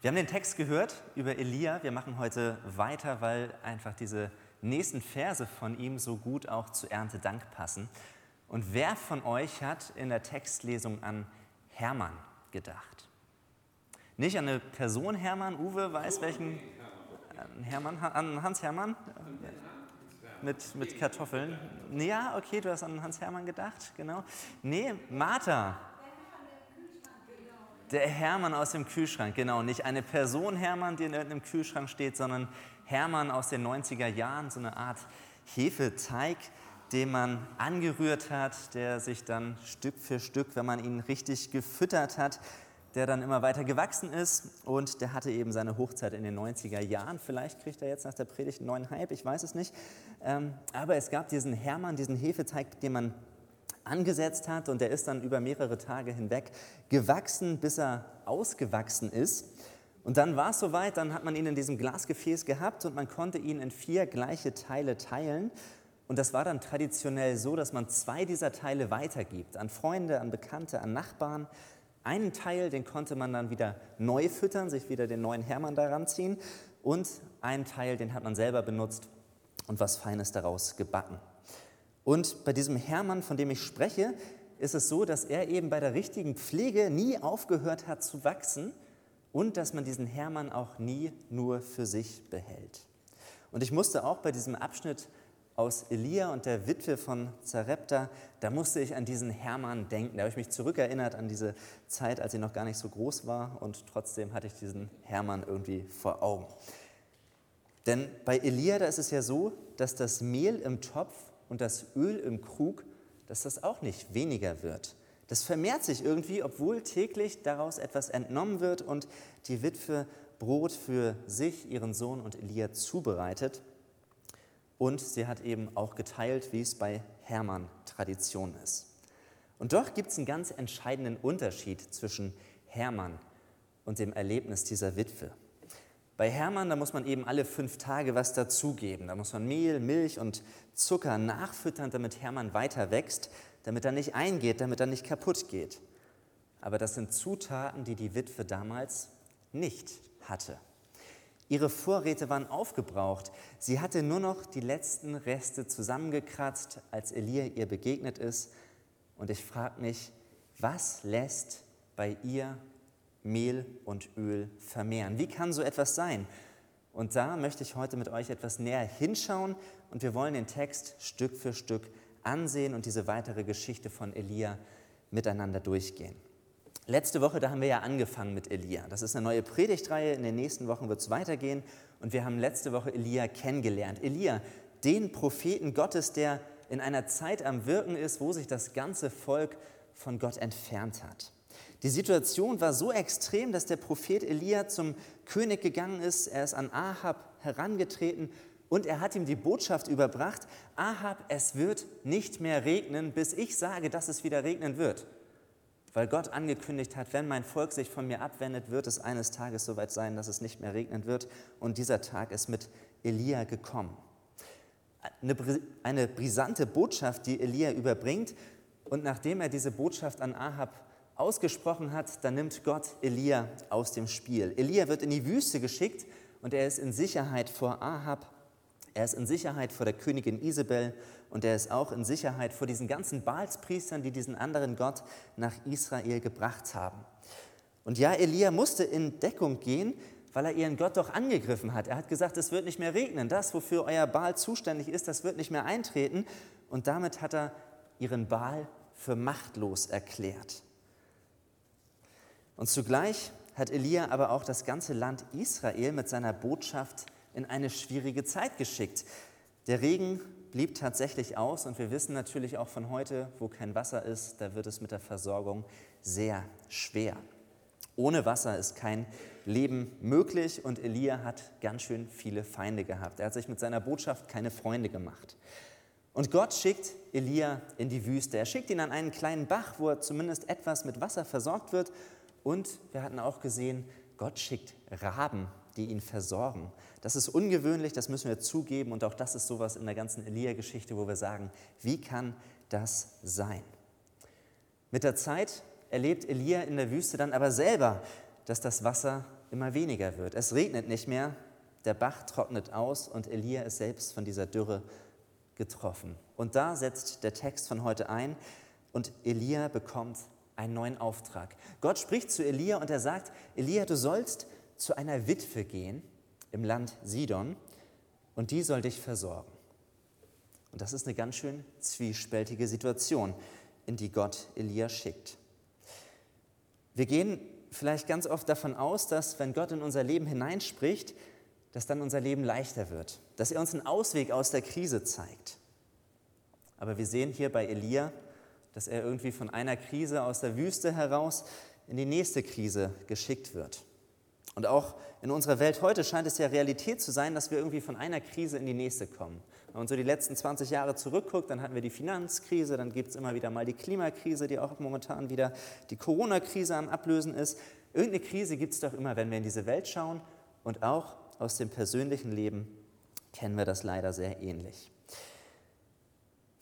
Wir haben den Text gehört über Elia. Wir machen heute weiter, weil einfach diese nächsten Verse von ihm so gut auch zu Erntedank passen. Und wer von euch hat in der Textlesung an Hermann gedacht? Nicht an eine Person Hermann, Uwe weiß welchen? An Hermann, an Hans Hermann? Mit, mit Kartoffeln. Ja, okay, du hast an Hans Hermann gedacht, genau. Nee, Martha. Der Hermann aus dem Kühlschrank, genau. Nicht eine Person Hermann, die in irgendeinem Kühlschrank steht, sondern Hermann aus den 90er Jahren, so eine Art Hefeteig, den man angerührt hat, der sich dann Stück für Stück, wenn man ihn richtig gefüttert hat, der dann immer weiter gewachsen ist und der hatte eben seine Hochzeit in den 90er Jahren. Vielleicht kriegt er jetzt nach der Predigt einen neuen Hype, ich weiß es nicht. Ähm, aber es gab diesen Hermann, diesen Hefeteig, den man angesetzt hat und der ist dann über mehrere Tage hinweg gewachsen, bis er ausgewachsen ist. Und dann war es soweit, dann hat man ihn in diesem Glasgefäß gehabt und man konnte ihn in vier gleiche Teile teilen. Und das war dann traditionell so, dass man zwei dieser Teile weitergibt an Freunde, an Bekannte, an Nachbarn. Einen Teil, den konnte man dann wieder neu füttern, sich wieder den neuen Hermann daran ziehen. Und einen Teil, den hat man selber benutzt und was Feines daraus gebacken. Und bei diesem Hermann, von dem ich spreche, ist es so, dass er eben bei der richtigen Pflege nie aufgehört hat zu wachsen und dass man diesen Hermann auch nie nur für sich behält. Und ich musste auch bei diesem Abschnitt aus Elia und der Witwe von Zarepta, da musste ich an diesen Hermann denken. Da habe ich mich zurückerinnert an diese Zeit, als sie noch gar nicht so groß war und trotzdem hatte ich diesen Hermann irgendwie vor Augen. Denn bei Elia, da ist es ja so, dass das Mehl im Topf und das Öl im Krug, dass das auch nicht weniger wird. Das vermehrt sich irgendwie, obwohl täglich daraus etwas entnommen wird und die Witwe Brot für sich, ihren Sohn und Elia zubereitet. Und sie hat eben auch geteilt, wie es bei Hermann Tradition ist. Und doch gibt es einen ganz entscheidenden Unterschied zwischen Hermann und dem Erlebnis dieser Witwe. Bei Hermann, da muss man eben alle fünf Tage was dazugeben. Da muss man Mehl, Milch und Zucker nachfüttern, damit Hermann weiter wächst, damit er nicht eingeht, damit er nicht kaputt geht. Aber das sind Zutaten, die die Witwe damals nicht hatte. Ihre Vorräte waren aufgebraucht. Sie hatte nur noch die letzten Reste zusammengekratzt, als Elia ihr begegnet ist. Und ich frage mich, was lässt bei ihr Mehl und Öl vermehren. Wie kann so etwas sein? Und da möchte ich heute mit euch etwas näher hinschauen und wir wollen den Text Stück für Stück ansehen und diese weitere Geschichte von Elia miteinander durchgehen. Letzte Woche, da haben wir ja angefangen mit Elia. Das ist eine neue Predigtreihe. In den nächsten Wochen wird es weitergehen. Und wir haben letzte Woche Elia kennengelernt. Elia, den Propheten Gottes, der in einer Zeit am Wirken ist, wo sich das ganze Volk von Gott entfernt hat. Die Situation war so extrem, dass der Prophet Elia zum König gegangen ist. Er ist an Ahab herangetreten und er hat ihm die Botschaft überbracht, Ahab, es wird nicht mehr regnen, bis ich sage, dass es wieder regnen wird. Weil Gott angekündigt hat, wenn mein Volk sich von mir abwendet, wird es eines Tages soweit sein, dass es nicht mehr regnen wird. Und dieser Tag ist mit Elia gekommen. Eine, eine brisante Botschaft, die Elia überbringt. Und nachdem er diese Botschaft an Ahab ausgesprochen hat, dann nimmt Gott Elia aus dem Spiel. Elia wird in die Wüste geschickt und er ist in Sicherheit vor Ahab, er ist in Sicherheit vor der Königin Isabel und er ist auch in Sicherheit vor diesen ganzen Baalspriestern, die diesen anderen Gott nach Israel gebracht haben. Und ja, Elia musste in Deckung gehen, weil er ihren Gott doch angegriffen hat. Er hat gesagt, es wird nicht mehr regnen. Das, wofür euer Baal zuständig ist, das wird nicht mehr eintreten. Und damit hat er ihren Baal für machtlos erklärt. Und zugleich hat Elia aber auch das ganze Land Israel mit seiner Botschaft in eine schwierige Zeit geschickt. Der Regen blieb tatsächlich aus und wir wissen natürlich auch von heute, wo kein Wasser ist, da wird es mit der Versorgung sehr schwer. Ohne Wasser ist kein Leben möglich und Elia hat ganz schön viele Feinde gehabt. Er hat sich mit seiner Botschaft keine Freunde gemacht. Und Gott schickt Elia in die Wüste. Er schickt ihn an einen kleinen Bach, wo er zumindest etwas mit Wasser versorgt wird und wir hatten auch gesehen, Gott schickt Raben, die ihn versorgen. Das ist ungewöhnlich, das müssen wir zugeben. Und auch das ist sowas in der ganzen Elia-Geschichte, wo wir sagen, wie kann das sein? Mit der Zeit erlebt Elia in der Wüste dann aber selber, dass das Wasser immer weniger wird. Es regnet nicht mehr, der Bach trocknet aus und Elia ist selbst von dieser Dürre getroffen. Und da setzt der Text von heute ein und Elia bekommt einen neuen Auftrag. Gott spricht zu Elia und er sagt, Elia, du sollst zu einer Witwe gehen im Land Sidon und die soll dich versorgen. Und das ist eine ganz schön zwiespältige Situation, in die Gott Elia schickt. Wir gehen vielleicht ganz oft davon aus, dass wenn Gott in unser Leben hineinspricht, dass dann unser Leben leichter wird, dass er uns einen Ausweg aus der Krise zeigt. Aber wir sehen hier bei Elia, dass er irgendwie von einer Krise aus der Wüste heraus in die nächste Krise geschickt wird. Und auch in unserer Welt heute scheint es ja Realität zu sein, dass wir irgendwie von einer Krise in die nächste kommen. Wenn man so die letzten 20 Jahre zurückguckt, dann hatten wir die Finanzkrise, dann gibt es immer wieder mal die Klimakrise, die auch momentan wieder die Corona-Krise am Ablösen ist. Irgendeine Krise gibt es doch immer, wenn wir in diese Welt schauen. Und auch aus dem persönlichen Leben kennen wir das leider sehr ähnlich.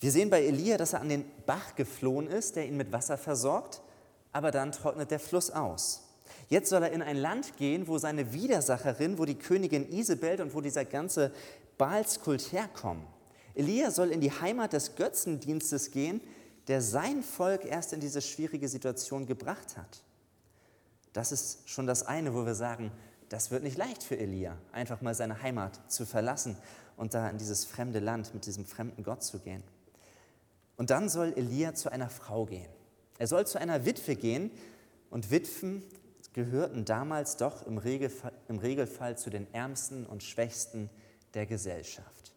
Wir sehen bei Elia, dass er an den Bach geflohen ist, der ihn mit Wasser versorgt, aber dann trocknet der Fluss aus. Jetzt soll er in ein Land gehen, wo seine Widersacherin, wo die Königin Isabel und wo dieser ganze Baalskult herkommen. Elia soll in die Heimat des Götzendienstes gehen, der sein Volk erst in diese schwierige Situation gebracht hat. Das ist schon das eine, wo wir sagen, das wird nicht leicht für Elia, einfach mal seine Heimat zu verlassen und da in dieses fremde Land mit diesem fremden Gott zu gehen. Und dann soll Elia zu einer Frau gehen. Er soll zu einer Witwe gehen und Witwen gehörten damals doch im Regelfall, im Regelfall zu den Ärmsten und Schwächsten der Gesellschaft.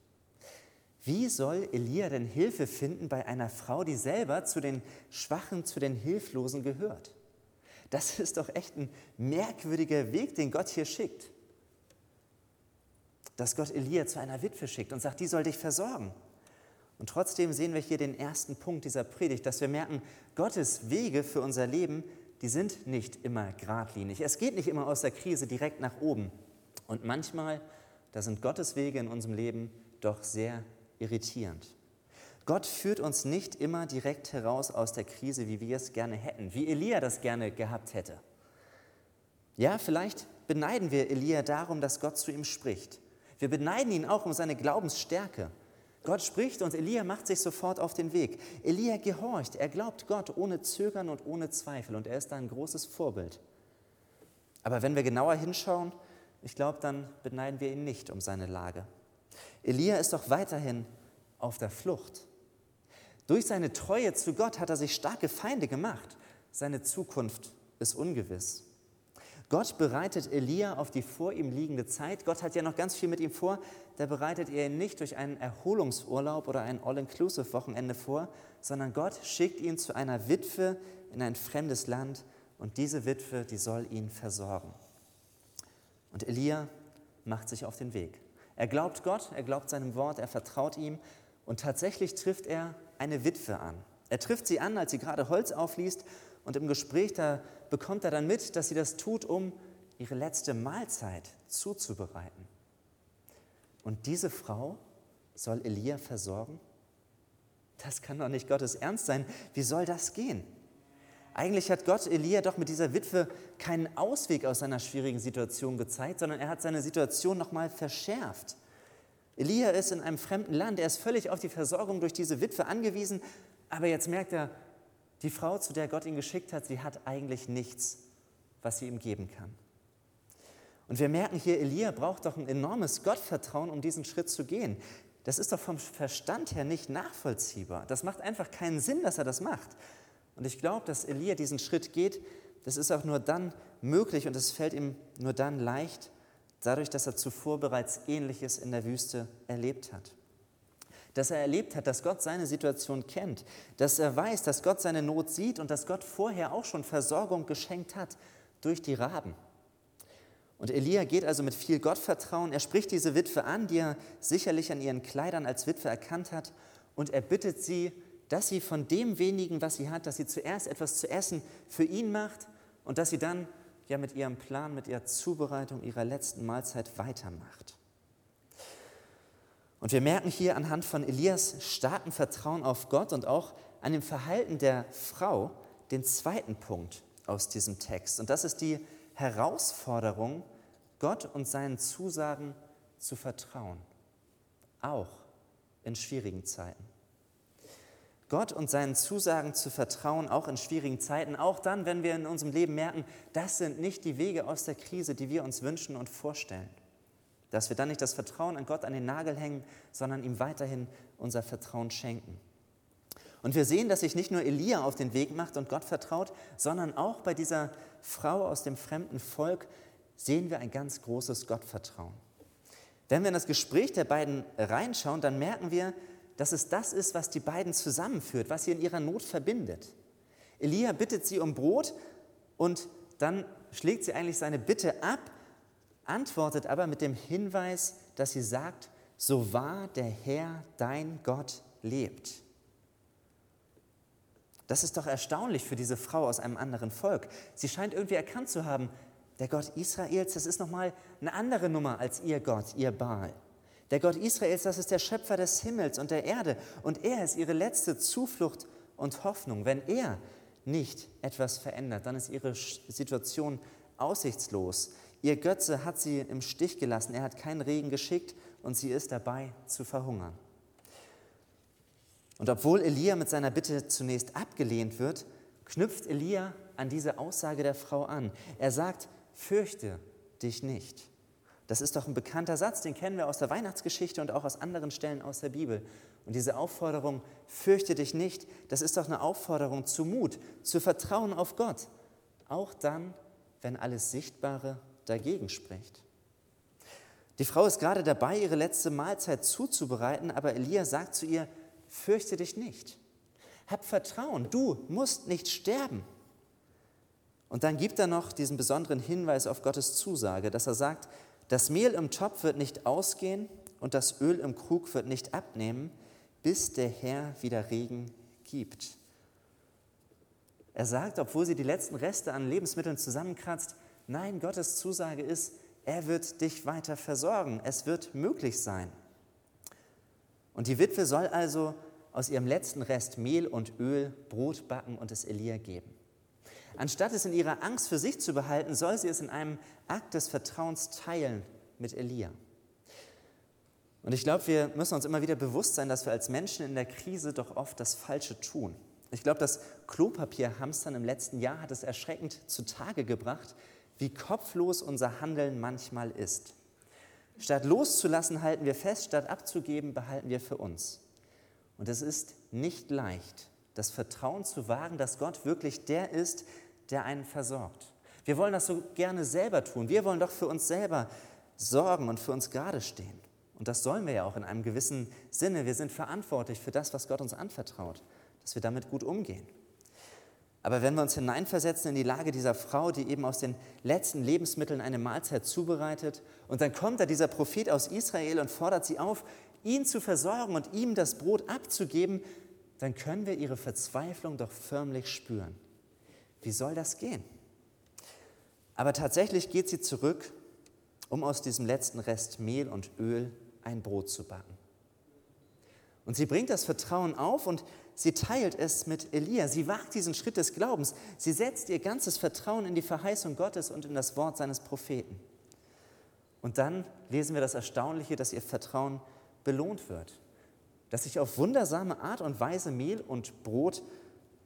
Wie soll Elia denn Hilfe finden bei einer Frau, die selber zu den Schwachen, zu den Hilflosen gehört? Das ist doch echt ein merkwürdiger Weg, den Gott hier schickt. Dass Gott Elia zu einer Witwe schickt und sagt, die soll dich versorgen. Und trotzdem sehen wir hier den ersten Punkt dieser Predigt, dass wir merken, Gottes Wege für unser Leben, die sind nicht immer geradlinig. Es geht nicht immer aus der Krise direkt nach oben. Und manchmal, da sind Gottes Wege in unserem Leben doch sehr irritierend. Gott führt uns nicht immer direkt heraus aus der Krise, wie wir es gerne hätten, wie Elia das gerne gehabt hätte. Ja, vielleicht beneiden wir Elia darum, dass Gott zu ihm spricht. Wir beneiden ihn auch um seine Glaubensstärke. Gott spricht und Elia macht sich sofort auf den Weg. Elia gehorcht, er glaubt Gott ohne Zögern und ohne Zweifel und er ist da ein großes Vorbild. Aber wenn wir genauer hinschauen, ich glaube, dann beneiden wir ihn nicht um seine Lage. Elia ist doch weiterhin auf der Flucht. Durch seine Treue zu Gott hat er sich starke Feinde gemacht. Seine Zukunft ist ungewiss. Gott bereitet Elia auf die vor ihm liegende Zeit. Gott hat ja noch ganz viel mit ihm vor. Da bereitet er ihn nicht durch einen Erholungsurlaub oder ein All-Inclusive-Wochenende vor, sondern Gott schickt ihn zu einer Witwe in ein fremdes Land und diese Witwe, die soll ihn versorgen. Und Elia macht sich auf den Weg. Er glaubt Gott, er glaubt seinem Wort, er vertraut ihm und tatsächlich trifft er eine Witwe an. Er trifft sie an, als sie gerade Holz aufliest und im Gespräch da bekommt er dann mit, dass sie das tut, um ihre letzte Mahlzeit zuzubereiten. Und diese Frau soll Elia versorgen? Das kann doch nicht Gottes Ernst sein. Wie soll das gehen? Eigentlich hat Gott Elia doch mit dieser Witwe keinen Ausweg aus seiner schwierigen Situation gezeigt, sondern er hat seine Situation nochmal verschärft. Elia ist in einem fremden Land, er ist völlig auf die Versorgung durch diese Witwe angewiesen, aber jetzt merkt er, die Frau, zu der Gott ihn geschickt hat, sie hat eigentlich nichts, was sie ihm geben kann. Und wir merken hier, Elia braucht doch ein enormes Gottvertrauen, um diesen Schritt zu gehen. Das ist doch vom Verstand her nicht nachvollziehbar. Das macht einfach keinen Sinn, dass er das macht. Und ich glaube, dass Elia diesen Schritt geht, das ist auch nur dann möglich und es fällt ihm nur dann leicht, dadurch, dass er zuvor bereits Ähnliches in der Wüste erlebt hat. Dass er erlebt hat, dass Gott seine Situation kennt, dass er weiß, dass Gott seine Not sieht und dass Gott vorher auch schon Versorgung geschenkt hat durch die Raben. Und Elia geht also mit viel Gottvertrauen. Er spricht diese Witwe an, die er sicherlich an ihren Kleidern als Witwe erkannt hat, und er bittet sie, dass sie von dem wenigen, was sie hat, dass sie zuerst etwas zu essen für ihn macht und dass sie dann ja mit ihrem Plan, mit ihrer Zubereitung ihrer letzten Mahlzeit weitermacht. Und wir merken hier anhand von Elias starken Vertrauen auf Gott und auch an dem Verhalten der Frau den zweiten Punkt aus diesem Text. Und das ist die Herausforderung, Gott und seinen Zusagen zu vertrauen, auch in schwierigen Zeiten. Gott und seinen Zusagen zu vertrauen, auch in schwierigen Zeiten, auch dann, wenn wir in unserem Leben merken, das sind nicht die Wege aus der Krise, die wir uns wünschen und vorstellen. Dass wir dann nicht das Vertrauen an Gott an den Nagel hängen, sondern ihm weiterhin unser Vertrauen schenken. Und wir sehen, dass sich nicht nur Elia auf den Weg macht und Gott vertraut, sondern auch bei dieser Frau aus dem fremden Volk sehen wir ein ganz großes Gottvertrauen. Wenn wir in das Gespräch der beiden reinschauen, dann merken wir, dass es das ist, was die beiden zusammenführt, was sie in ihrer Not verbindet. Elia bittet sie um Brot und dann schlägt sie eigentlich seine Bitte ab, antwortet aber mit dem Hinweis, dass sie sagt, so wahr der Herr, dein Gott, lebt. Das ist doch erstaunlich für diese Frau aus einem anderen Volk. Sie scheint irgendwie erkannt zu haben, der Gott Israels, das ist nochmal eine andere Nummer als ihr Gott, ihr Baal. Der Gott Israels, das ist der Schöpfer des Himmels und der Erde und er ist ihre letzte Zuflucht und Hoffnung. Wenn er nicht etwas verändert, dann ist ihre Situation aussichtslos. Ihr Götze hat sie im Stich gelassen, er hat keinen Regen geschickt und sie ist dabei zu verhungern. Und obwohl Elia mit seiner Bitte zunächst abgelehnt wird, knüpft Elia an diese Aussage der Frau an. Er sagt, fürchte dich nicht. Das ist doch ein bekannter Satz, den kennen wir aus der Weihnachtsgeschichte und auch aus anderen Stellen aus der Bibel. Und diese Aufforderung, fürchte dich nicht, das ist doch eine Aufforderung zu Mut, zu Vertrauen auf Gott, auch dann, wenn alles Sichtbare dagegen spricht. Die Frau ist gerade dabei, ihre letzte Mahlzeit zuzubereiten, aber Elia sagt zu ihr, fürchte dich nicht. Hab Vertrauen, du musst nicht sterben. Und dann gibt er noch diesen besonderen Hinweis auf Gottes Zusage, dass er sagt, das Mehl im Topf wird nicht ausgehen und das Öl im Krug wird nicht abnehmen, bis der Herr wieder Regen gibt. Er sagt, obwohl sie die letzten Reste an Lebensmitteln zusammenkratzt, nein, Gottes Zusage ist, er wird dich weiter versorgen. Es wird möglich sein. Und die Witwe soll also aus ihrem letzten Rest Mehl und Öl Brot backen und es Elia geben. Anstatt es in ihrer Angst für sich zu behalten, soll sie es in einem Akt des Vertrauens teilen mit Elia. Und ich glaube, wir müssen uns immer wieder bewusst sein, dass wir als Menschen in der Krise doch oft das Falsche tun. Ich glaube, das Klopapierhamstern im letzten Jahr hat es erschreckend zutage gebracht, wie kopflos unser Handeln manchmal ist. Statt loszulassen, halten wir fest, statt abzugeben, behalten wir für uns. Und es ist nicht leicht, das Vertrauen zu wagen, dass Gott wirklich der ist, der einen versorgt. Wir wollen das so gerne selber tun. Wir wollen doch für uns selber sorgen und für uns gerade stehen. Und das sollen wir ja auch in einem gewissen Sinne. Wir sind verantwortlich für das, was Gott uns anvertraut, dass wir damit gut umgehen. Aber wenn wir uns hineinversetzen in die Lage dieser Frau, die eben aus den letzten Lebensmitteln eine Mahlzeit zubereitet, und dann kommt da dieser Prophet aus Israel und fordert sie auf, ihn zu versorgen und ihm das Brot abzugeben, dann können wir ihre Verzweiflung doch förmlich spüren. Wie soll das gehen? Aber tatsächlich geht sie zurück, um aus diesem letzten Rest Mehl und Öl ein Brot zu backen. Und sie bringt das Vertrauen auf und sie teilt es mit Elia. Sie wagt diesen Schritt des Glaubens. Sie setzt ihr ganzes Vertrauen in die Verheißung Gottes und in das Wort seines Propheten. Und dann lesen wir das Erstaunliche, dass ihr Vertrauen belohnt wird dass sich auf wundersame Art und Weise Mehl und Brot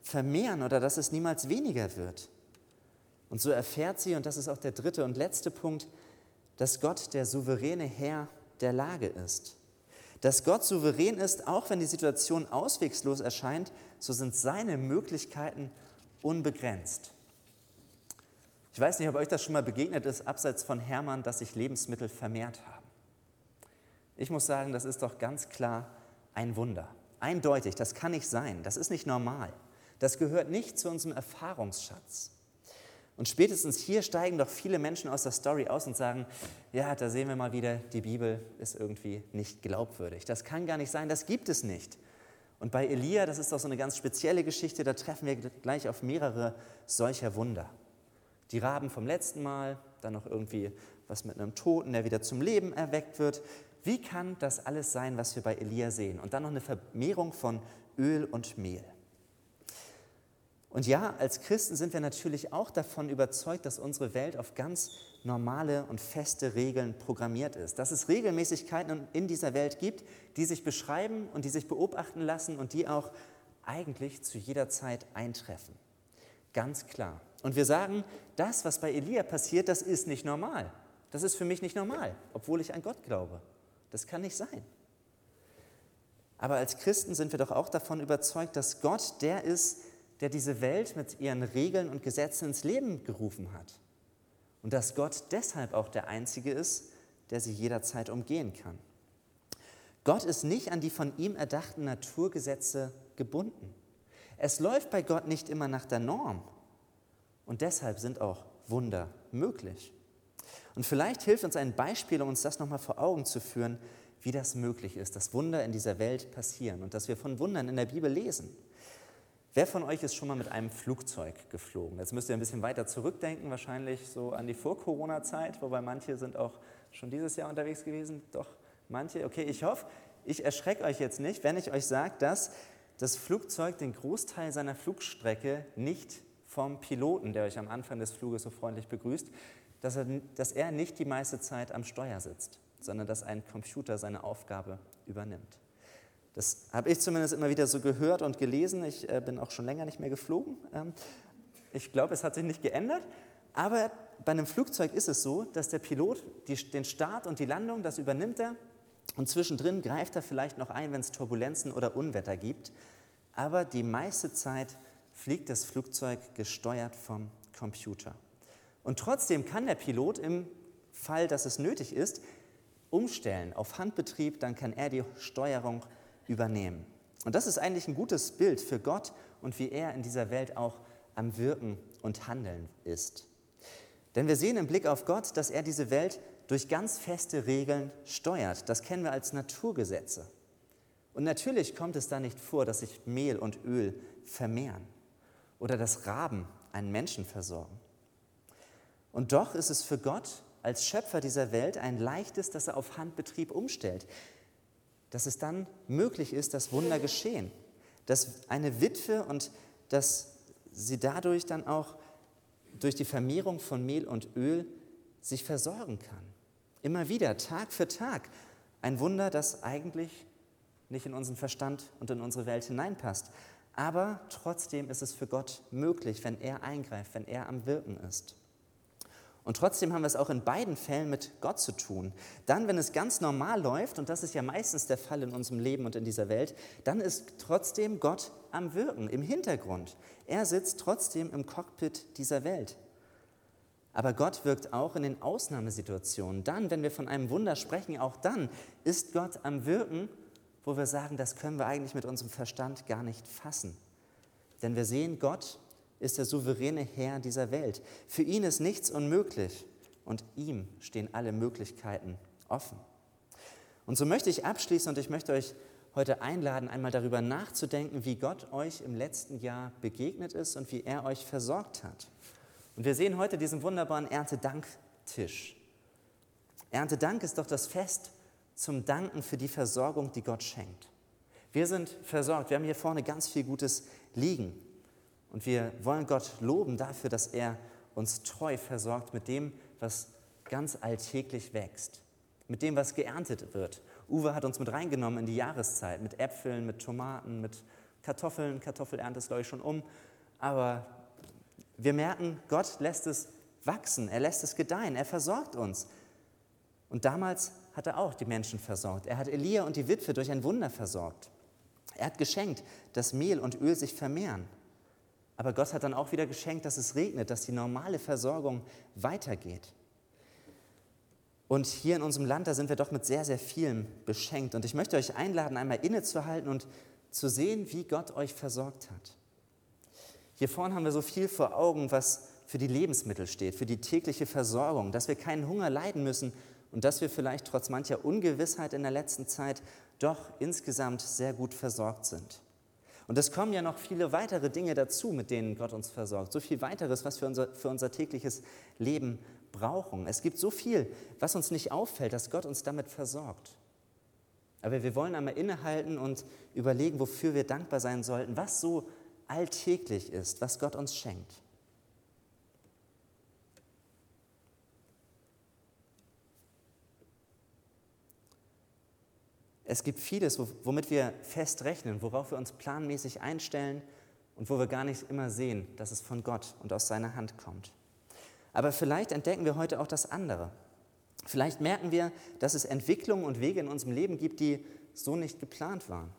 vermehren oder dass es niemals weniger wird. Und so erfährt sie, und das ist auch der dritte und letzte Punkt, dass Gott der souveräne Herr der Lage ist. Dass Gott souverän ist, auch wenn die Situation auswegslos erscheint, so sind seine Möglichkeiten unbegrenzt. Ich weiß nicht, ob euch das schon mal begegnet ist, abseits von Hermann, dass sich Lebensmittel vermehrt haben. Ich muss sagen, das ist doch ganz klar ein Wunder. Eindeutig, das kann nicht sein. Das ist nicht normal. Das gehört nicht zu unserem Erfahrungsschatz. Und spätestens hier steigen doch viele Menschen aus der Story aus und sagen, ja, da sehen wir mal wieder, die Bibel ist irgendwie nicht glaubwürdig. Das kann gar nicht sein, das gibt es nicht. Und bei Elia, das ist doch so eine ganz spezielle Geschichte, da treffen wir gleich auf mehrere solcher Wunder. Die Raben vom letzten Mal, dann noch irgendwie was mit einem Toten, der wieder zum Leben erweckt wird. Wie kann das alles sein, was wir bei Elia sehen? Und dann noch eine Vermehrung von Öl und Mehl. Und ja, als Christen sind wir natürlich auch davon überzeugt, dass unsere Welt auf ganz normale und feste Regeln programmiert ist. Dass es Regelmäßigkeiten in dieser Welt gibt, die sich beschreiben und die sich beobachten lassen und die auch eigentlich zu jeder Zeit eintreffen. Ganz klar. Und wir sagen, das, was bei Elia passiert, das ist nicht normal. Das ist für mich nicht normal, obwohl ich an Gott glaube. Das kann nicht sein. Aber als Christen sind wir doch auch davon überzeugt, dass Gott der ist, der diese Welt mit ihren Regeln und Gesetzen ins Leben gerufen hat. Und dass Gott deshalb auch der Einzige ist, der sie jederzeit umgehen kann. Gott ist nicht an die von ihm erdachten Naturgesetze gebunden. Es läuft bei Gott nicht immer nach der Norm. Und deshalb sind auch Wunder möglich. Und vielleicht hilft uns ein Beispiel, um uns das nochmal vor Augen zu führen, wie das möglich ist, dass Wunder in dieser Welt passieren und dass wir von Wundern in der Bibel lesen. Wer von euch ist schon mal mit einem Flugzeug geflogen? Jetzt müsst ihr ein bisschen weiter zurückdenken, wahrscheinlich so an die Vor-Corona-Zeit, wobei manche sind auch schon dieses Jahr unterwegs gewesen. Doch, manche. Okay, ich hoffe, ich erschrecke euch jetzt nicht, wenn ich euch sage, dass das Flugzeug den Großteil seiner Flugstrecke nicht vom Piloten, der euch am Anfang des Fluges so freundlich begrüßt, dass er, dass er nicht die meiste Zeit am Steuer sitzt, sondern dass ein Computer seine Aufgabe übernimmt. Das habe ich zumindest immer wieder so gehört und gelesen. Ich äh, bin auch schon länger nicht mehr geflogen. Ähm, ich glaube, es hat sich nicht geändert. Aber bei einem Flugzeug ist es so, dass der Pilot die, den Start und die Landung, das übernimmt er. Und zwischendrin greift er vielleicht noch ein, wenn es Turbulenzen oder Unwetter gibt. Aber die meiste Zeit fliegt das Flugzeug gesteuert vom Computer. Und trotzdem kann der Pilot im Fall, dass es nötig ist, umstellen auf Handbetrieb, dann kann er die Steuerung übernehmen. Und das ist eigentlich ein gutes Bild für Gott und wie er in dieser Welt auch am Wirken und Handeln ist. Denn wir sehen im Blick auf Gott, dass er diese Welt durch ganz feste Regeln steuert. Das kennen wir als Naturgesetze. Und natürlich kommt es da nicht vor, dass sich Mehl und Öl vermehren oder dass Raben einen Menschen versorgen. Und doch ist es für Gott als Schöpfer dieser Welt ein leichtes, dass er auf Handbetrieb umstellt dass es dann möglich ist, dass Wunder geschehen. Dass eine Witwe und dass sie dadurch dann auch durch die Vermehrung von Mehl und Öl sich versorgen kann. Immer wieder, Tag für Tag. Ein Wunder, das eigentlich nicht in unseren Verstand und in unsere Welt hineinpasst. Aber trotzdem ist es für Gott möglich, wenn er eingreift, wenn er am Wirken ist. Und trotzdem haben wir es auch in beiden Fällen mit Gott zu tun. Dann, wenn es ganz normal läuft, und das ist ja meistens der Fall in unserem Leben und in dieser Welt, dann ist trotzdem Gott am Wirken, im Hintergrund. Er sitzt trotzdem im Cockpit dieser Welt. Aber Gott wirkt auch in den Ausnahmesituationen. Dann, wenn wir von einem Wunder sprechen, auch dann ist Gott am Wirken, wo wir sagen, das können wir eigentlich mit unserem Verstand gar nicht fassen. Denn wir sehen Gott ist der souveräne Herr dieser Welt. Für ihn ist nichts unmöglich und ihm stehen alle Möglichkeiten offen. Und so möchte ich abschließen und ich möchte euch heute einladen, einmal darüber nachzudenken, wie Gott euch im letzten Jahr begegnet ist und wie er euch versorgt hat. Und wir sehen heute diesen wunderbaren Erntedanktisch. Erntedank ist doch das Fest zum Danken für die Versorgung, die Gott schenkt. Wir sind versorgt. Wir haben hier vorne ganz viel Gutes liegen. Und wir wollen Gott loben dafür, dass er uns treu versorgt mit dem, was ganz alltäglich wächst, mit dem, was geerntet wird. Uwe hat uns mit reingenommen in die Jahreszeit, mit Äpfeln, mit Tomaten, mit Kartoffeln. Kartoffelernte ist, glaube ich, schon um. Aber wir merken, Gott lässt es wachsen, er lässt es gedeihen, er versorgt uns. Und damals hat er auch die Menschen versorgt. Er hat Elia und die Witwe durch ein Wunder versorgt. Er hat geschenkt, dass Mehl und Öl sich vermehren. Aber Gott hat dann auch wieder geschenkt, dass es regnet, dass die normale Versorgung weitergeht. Und hier in unserem Land, da sind wir doch mit sehr, sehr vielem beschenkt. Und ich möchte euch einladen, einmal innezuhalten und zu sehen, wie Gott euch versorgt hat. Hier vorne haben wir so viel vor Augen, was für die Lebensmittel steht, für die tägliche Versorgung, dass wir keinen Hunger leiden müssen und dass wir vielleicht trotz mancher Ungewissheit in der letzten Zeit doch insgesamt sehr gut versorgt sind. Und es kommen ja noch viele weitere Dinge dazu, mit denen Gott uns versorgt. So viel weiteres, was wir unser, für unser tägliches Leben brauchen. Es gibt so viel, was uns nicht auffällt, dass Gott uns damit versorgt. Aber wir wollen einmal innehalten und überlegen, wofür wir dankbar sein sollten, was so alltäglich ist, was Gott uns schenkt. Es gibt vieles, womit wir fest rechnen, worauf wir uns planmäßig einstellen und wo wir gar nicht immer sehen, dass es von Gott und aus seiner Hand kommt. Aber vielleicht entdecken wir heute auch das andere. Vielleicht merken wir, dass es Entwicklungen und Wege in unserem Leben gibt, die so nicht geplant waren.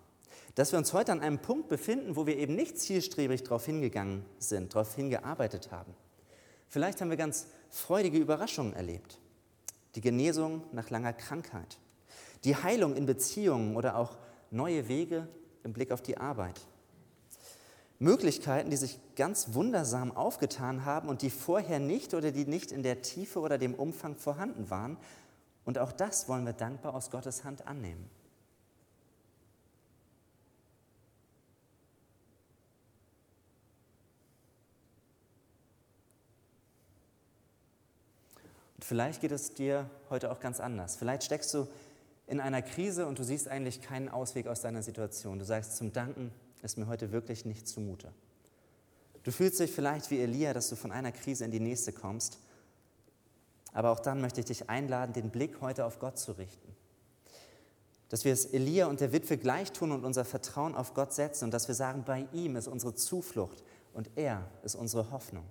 Dass wir uns heute an einem Punkt befinden, wo wir eben nicht zielstrebig darauf hingegangen sind, darauf hingearbeitet haben. Vielleicht haben wir ganz freudige Überraschungen erlebt. Die Genesung nach langer Krankheit die Heilung in Beziehungen oder auch neue Wege im Blick auf die Arbeit. Möglichkeiten, die sich ganz wundersam aufgetan haben und die vorher nicht oder die nicht in der Tiefe oder dem Umfang vorhanden waren. Und auch das wollen wir dankbar aus Gottes Hand annehmen. Und vielleicht geht es dir heute auch ganz anders. Vielleicht steckst du in einer Krise und du siehst eigentlich keinen Ausweg aus deiner Situation. Du sagst, zum Danken ist mir heute wirklich nicht zumute. Du fühlst dich vielleicht wie Elia, dass du von einer Krise in die nächste kommst. Aber auch dann möchte ich dich einladen, den Blick heute auf Gott zu richten. Dass wir es Elia und der Witwe gleich tun und unser Vertrauen auf Gott setzen und dass wir sagen, bei ihm ist unsere Zuflucht und er ist unsere Hoffnung.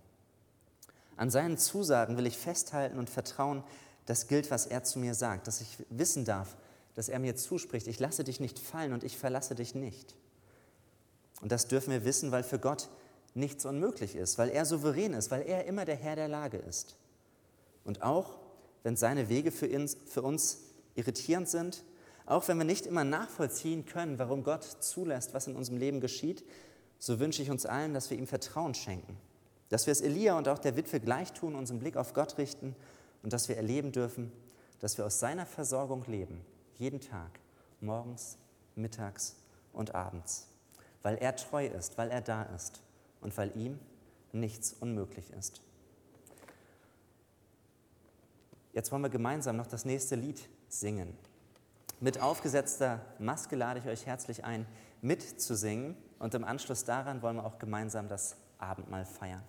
An seinen Zusagen will ich festhalten und vertrauen, das gilt, was er zu mir sagt, dass ich wissen darf, dass er mir zuspricht, ich lasse dich nicht fallen und ich verlasse dich nicht. Und das dürfen wir wissen, weil für Gott nichts unmöglich ist, weil er souverän ist, weil er immer der Herr der Lage ist. Und auch wenn seine Wege für uns, für uns irritierend sind, auch wenn wir nicht immer nachvollziehen können, warum Gott zulässt, was in unserem Leben geschieht, so wünsche ich uns allen, dass wir ihm Vertrauen schenken, dass wir es Elia und auch der Witwe gleich tun, unseren Blick auf Gott richten und dass wir erleben dürfen, dass wir aus seiner Versorgung leben jeden Tag, morgens, mittags und abends, weil er treu ist, weil er da ist und weil ihm nichts unmöglich ist. Jetzt wollen wir gemeinsam noch das nächste Lied singen. Mit aufgesetzter Maske lade ich euch herzlich ein, mitzusingen und im Anschluss daran wollen wir auch gemeinsam das Abendmahl feiern.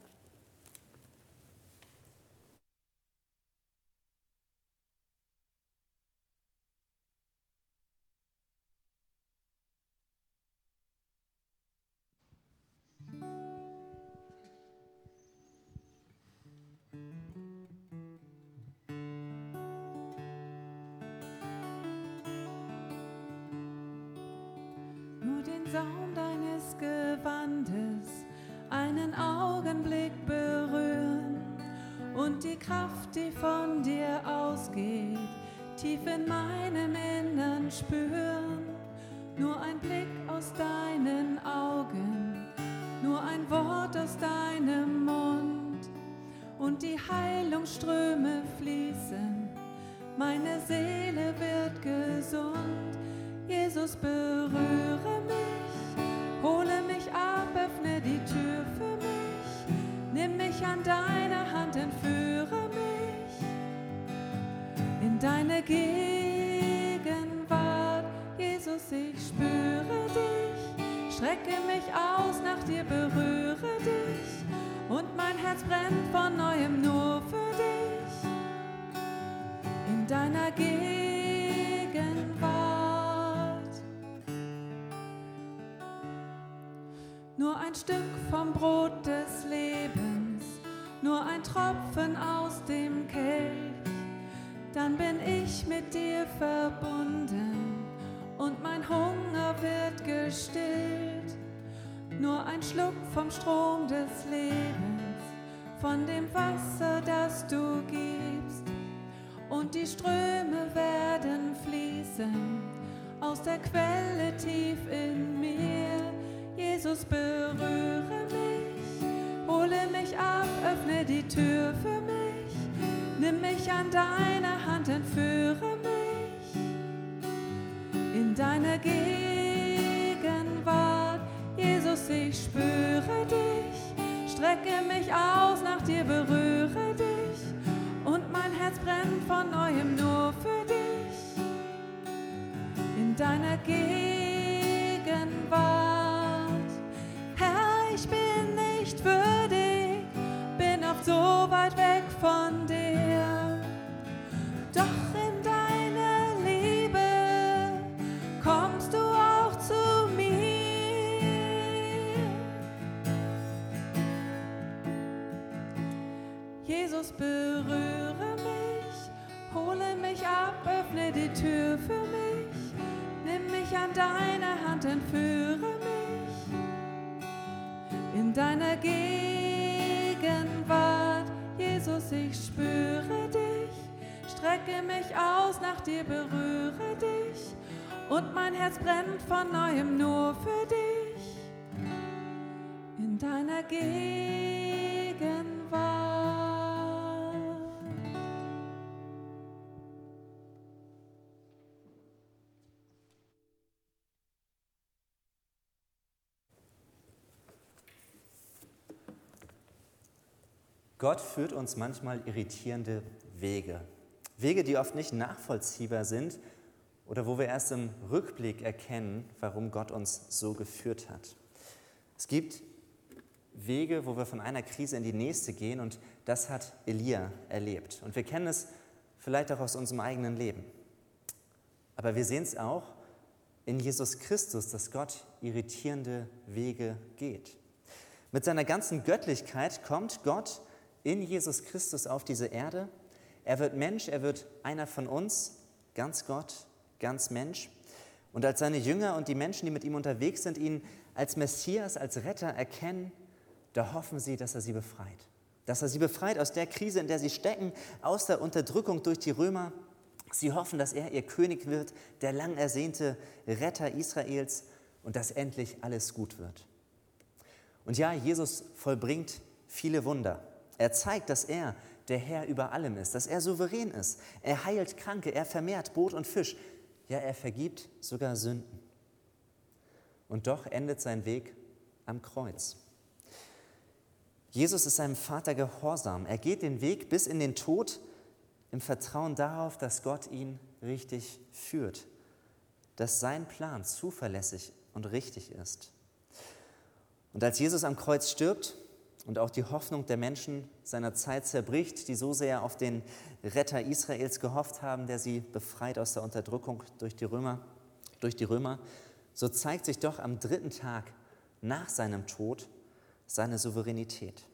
Saum deines Gewandes einen Augenblick berühren und die Kraft, die von dir ausgeht, tief in meinem Innern spüren. Nur ein Blick aus deinen Augen, nur ein Wort aus deinem Mund und die Heilungsströme fließen. Meine Seele wird gesund. Jesus, berühre mich, an deine Hand, entführe mich in deine Gegenwart. Jesus, ich spüre dich, strecke mich aus nach dir, berühre dich und mein Herz brennt von neuem nur für dich in deiner Gegenwart. nur ein Stück vom Brot des Lebens, nur ein Tropfen aus dem Kelch, dann bin ich mit dir verbunden und mein Hunger wird gestillt. Nur ein Schluck vom Strom des Lebens, von dem Wasser, das du gibst, und die Ströme werden fließen aus der Quelle tief in mir. Jesus, berühre mich, hole mich ab, öffne die Tür für mich, nimm mich an deine Hand, entführe mich in deine Gegenwart. Jesus, ich spüre dich, strecke mich aus nach dir, berühre dich und mein Herz brennt von neuem nur für dich in deiner Gegenwart. So weit weg von dir. Doch in deine Liebe kommst du auch zu mir. Jesus, berühre mich, hole mich ab, öffne die Tür für mich, nimm mich an deine Hand, entführe mich in deiner Gegenwart. Jesus, ich spüre dich, strecke mich aus nach dir, berühre dich und mein Herz brennt von neuem nur für dich in deiner Gegenwart. Gott führt uns manchmal irritierende Wege. Wege, die oft nicht nachvollziehbar sind oder wo wir erst im Rückblick erkennen, warum Gott uns so geführt hat. Es gibt Wege, wo wir von einer Krise in die nächste gehen und das hat Elia erlebt. Und wir kennen es vielleicht auch aus unserem eigenen Leben. Aber wir sehen es auch in Jesus Christus, dass Gott irritierende Wege geht. Mit seiner ganzen Göttlichkeit kommt Gott in Jesus Christus auf diese Erde. Er wird Mensch, er wird einer von uns, ganz Gott, ganz Mensch. Und als seine Jünger und die Menschen, die mit ihm unterwegs sind, ihn als Messias, als Retter erkennen, da hoffen sie, dass er sie befreit. Dass er sie befreit aus der Krise, in der sie stecken, aus der Unterdrückung durch die Römer. Sie hoffen, dass er ihr König wird, der lang ersehnte Retter Israels und dass endlich alles gut wird. Und ja, Jesus vollbringt viele Wunder. Er zeigt, dass er der Herr über allem ist, dass er souverän ist. Er heilt Kranke, er vermehrt Brot und Fisch. Ja, er vergibt sogar Sünden. Und doch endet sein Weg am Kreuz. Jesus ist seinem Vater gehorsam. Er geht den Weg bis in den Tod im Vertrauen darauf, dass Gott ihn richtig führt, dass sein Plan zuverlässig und richtig ist. Und als Jesus am Kreuz stirbt, und auch die Hoffnung der Menschen seiner Zeit zerbricht, die so sehr auf den Retter Israels gehofft haben, der sie befreit aus der Unterdrückung durch die Römer, durch die Römer, so zeigt sich doch am dritten Tag nach seinem Tod seine Souveränität.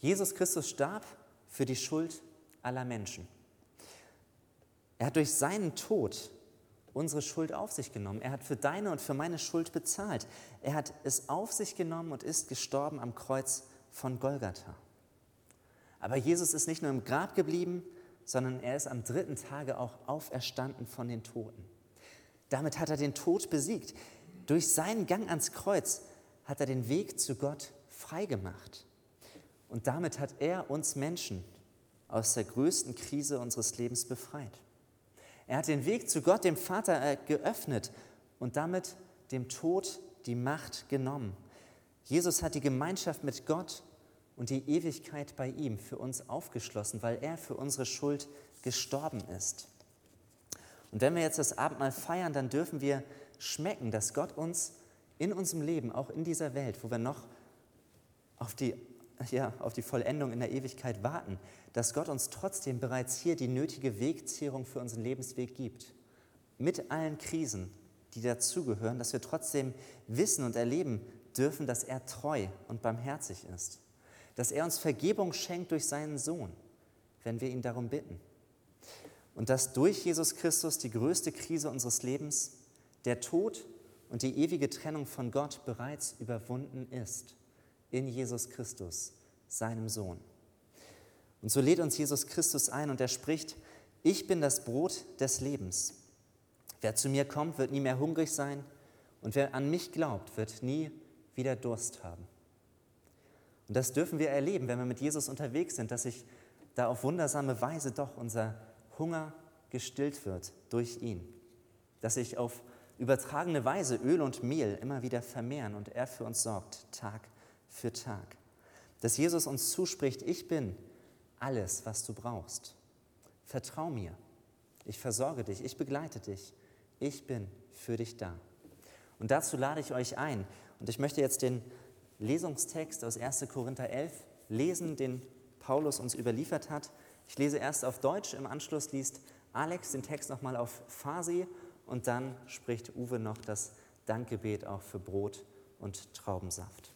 Jesus Christus starb für die Schuld aller Menschen. Er hat durch seinen Tod unsere Schuld auf sich genommen. Er hat für deine und für meine Schuld bezahlt. Er hat es auf sich genommen und ist gestorben am Kreuz von Golgatha. Aber Jesus ist nicht nur im Grab geblieben, sondern er ist am dritten Tage auch auferstanden von den Toten. Damit hat er den Tod besiegt. Durch seinen Gang ans Kreuz hat er den Weg zu Gott freigemacht. Und damit hat er uns Menschen aus der größten Krise unseres Lebens befreit. Er hat den Weg zu Gott, dem Vater, äh, geöffnet und damit dem Tod die Macht genommen. Jesus hat die Gemeinschaft mit Gott und die Ewigkeit bei ihm für uns aufgeschlossen, weil er für unsere Schuld gestorben ist. Und wenn wir jetzt das Abendmahl feiern, dann dürfen wir schmecken, dass Gott uns in unserem Leben, auch in dieser Welt, wo wir noch auf die ja, auf die Vollendung in der Ewigkeit warten, dass Gott uns trotzdem bereits hier die nötige Wegzehrung für unseren Lebensweg gibt. Mit allen Krisen, die dazugehören, dass wir trotzdem wissen und erleben dürfen, dass er treu und barmherzig ist. Dass er uns Vergebung schenkt durch seinen Sohn, wenn wir ihn darum bitten. Und dass durch Jesus Christus die größte Krise unseres Lebens, der Tod und die ewige Trennung von Gott bereits überwunden ist in Jesus Christus, seinem Sohn. Und so lädt uns Jesus Christus ein und er spricht, ich bin das Brot des Lebens. Wer zu mir kommt, wird nie mehr hungrig sein und wer an mich glaubt, wird nie wieder Durst haben. Und das dürfen wir erleben, wenn wir mit Jesus unterwegs sind, dass sich da auf wundersame Weise doch unser Hunger gestillt wird durch ihn. Dass sich auf übertragene Weise Öl und Mehl immer wieder vermehren und er für uns sorgt, Tag für Tag. Dass Jesus uns zuspricht, ich bin alles, was du brauchst. Vertrau mir. Ich versorge dich, ich begleite dich. Ich bin für dich da. Und dazu lade ich euch ein. Und ich möchte jetzt den Lesungstext aus 1. Korinther 11 lesen, den Paulus uns überliefert hat. Ich lese erst auf Deutsch, im Anschluss liest Alex den Text nochmal auf Farsi und dann spricht Uwe noch das Dankgebet auch für Brot und Traubensaft.